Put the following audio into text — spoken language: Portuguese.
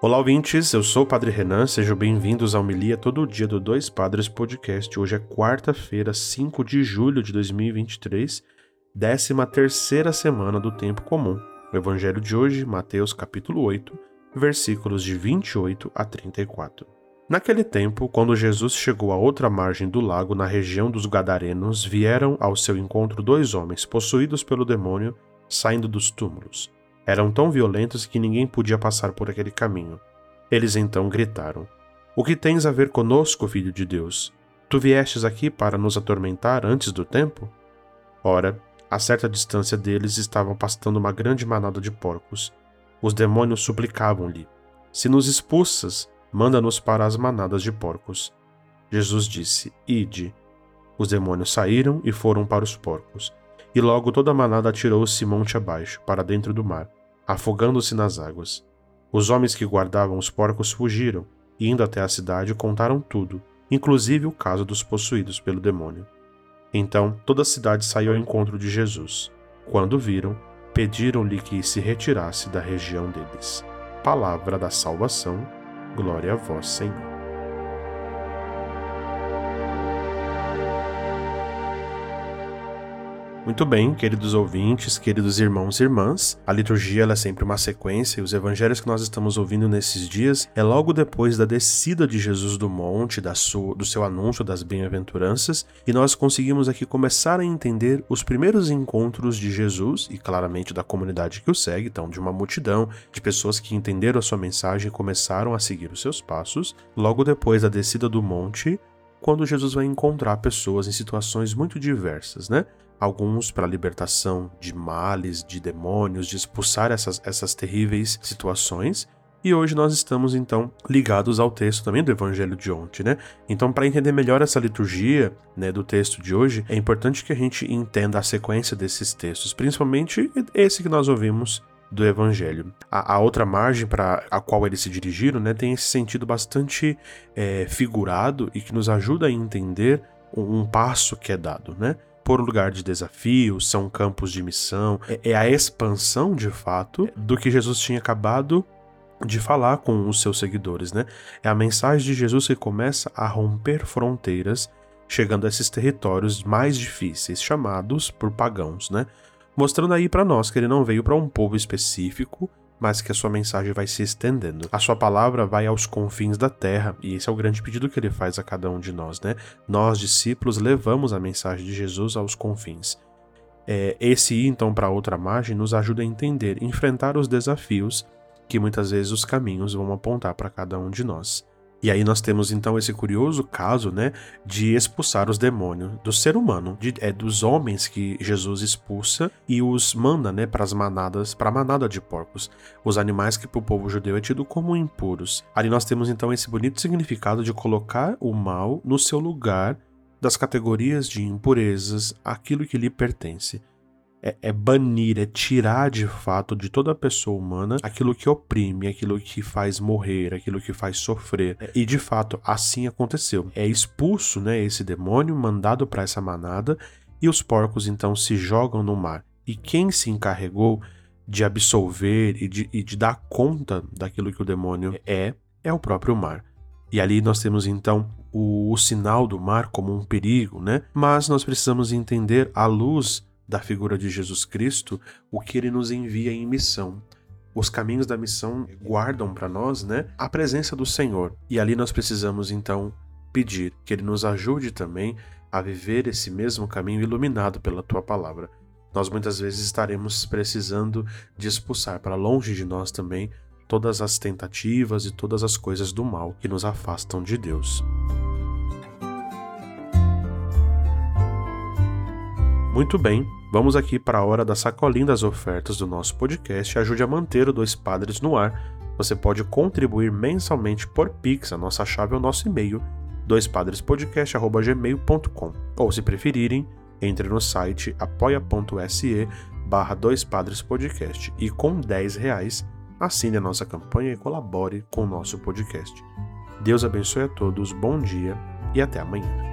Olá, ouvintes, eu sou o Padre Renan, sejam bem-vindos ao Milia Todo Dia do Dois Padres Podcast. Hoje é quarta-feira, 5 de julho de 2023, 13 terceira semana do Tempo Comum. O Evangelho de hoje, Mateus capítulo 8, versículos de 28 a 34. Naquele tempo, quando Jesus chegou à outra margem do lago, na região dos Gadarenos, vieram ao seu encontro dois homens possuídos pelo demônio, saindo dos túmulos eram tão violentos que ninguém podia passar por aquele caminho. Eles então gritaram: O que tens a ver conosco, filho de Deus? Tu viestes aqui para nos atormentar antes do tempo? Ora, a certa distância deles estavam pastando uma grande manada de porcos. Os demônios suplicavam-lhe: Se nos expulsas, manda-nos para as manadas de porcos. Jesus disse: Ide. Os demônios saíram e foram para os porcos. E logo toda a manada atirou-se monte abaixo, para dentro do mar afogando-se nas águas. Os homens que guardavam os porcos fugiram, e indo até a cidade contaram tudo, inclusive o caso dos possuídos pelo demônio. Então toda a cidade saiu ao encontro de Jesus. Quando viram, pediram-lhe que se retirasse da região deles. Palavra da salvação, glória a vós, Senhor. Muito bem, queridos ouvintes, queridos irmãos e irmãs, a liturgia é sempre uma sequência e os evangelhos que nós estamos ouvindo nesses dias é logo depois da descida de Jesus do monte, da sua, do seu anúncio das bem-aventuranças, e nós conseguimos aqui começar a entender os primeiros encontros de Jesus e claramente da comunidade que o segue, então de uma multidão de pessoas que entenderam a sua mensagem e começaram a seguir os seus passos, logo depois da descida do monte, quando Jesus vai encontrar pessoas em situações muito diversas, né? Alguns para a libertação de males, de demônios, de expulsar essas, essas terríveis situações. E hoje nós estamos então ligados ao texto também do Evangelho de ontem, né? Então, para entender melhor essa liturgia, né, do texto de hoje, é importante que a gente entenda a sequência desses textos, principalmente esse que nós ouvimos do Evangelho. A, a outra margem para a qual eles se dirigiram, né, tem esse sentido bastante é, figurado e que nos ajuda a entender um, um passo que é dado, né? Por lugar de desafio, são campos de missão, é, é a expansão de fato do que Jesus tinha acabado de falar com os seus seguidores, né? É a mensagem de Jesus que começa a romper fronteiras, chegando a esses territórios mais difíceis, chamados por pagãos, né? Mostrando aí para nós que ele não veio para um povo específico, mas que a sua mensagem vai se estendendo. A sua palavra vai aos confins da terra, e esse é o grande pedido que ele faz a cada um de nós, né? Nós, discípulos, levamos a mensagem de Jesus aos confins. É, esse ir então para outra margem nos ajuda a entender, enfrentar os desafios que muitas vezes os caminhos vão apontar para cada um de nós. E aí nós temos então esse curioso caso, né, de expulsar os demônios do ser humano, de, é dos homens que Jesus expulsa e os manda, né, para as manadas, para a manada de porcos, os animais que para o povo judeu é tido como impuros. Ali nós temos então esse bonito significado de colocar o mal no seu lugar das categorias de impurezas, aquilo que lhe pertence é, é, banir, é tirar de fato de toda pessoa humana aquilo que oprime, aquilo que faz morrer, aquilo que faz sofrer. E de fato, assim aconteceu. É expulso né, esse demônio, mandado para essa manada, e os porcos então se jogam no mar. E quem se encarregou de absolver e de, e de dar conta daquilo que o demônio é, é o próprio mar. E ali nós temos então o, o sinal do mar como um perigo, né? Mas nós precisamos entender a luz da figura de Jesus Cristo o que ele nos envia em missão. Os caminhos da missão guardam para nós, né, a presença do Senhor. E ali nós precisamos então pedir que ele nos ajude também a viver esse mesmo caminho iluminado pela tua palavra. Nós muitas vezes estaremos precisando de expulsar para longe de nós também todas as tentativas e todas as coisas do mal que nos afastam de Deus. Muito bem, vamos aqui para a hora da sacolinha das ofertas do nosso podcast. Ajude a manter o Dois Padres no ar. Você pode contribuir mensalmente por Pix. A nossa chave é o nosso e-mail, doispadrespodcast.gmail.com. Ou, se preferirem, entre no site apoia.se barra e com 10 reais assine a nossa campanha e colabore com o nosso podcast. Deus abençoe a todos, bom dia e até amanhã.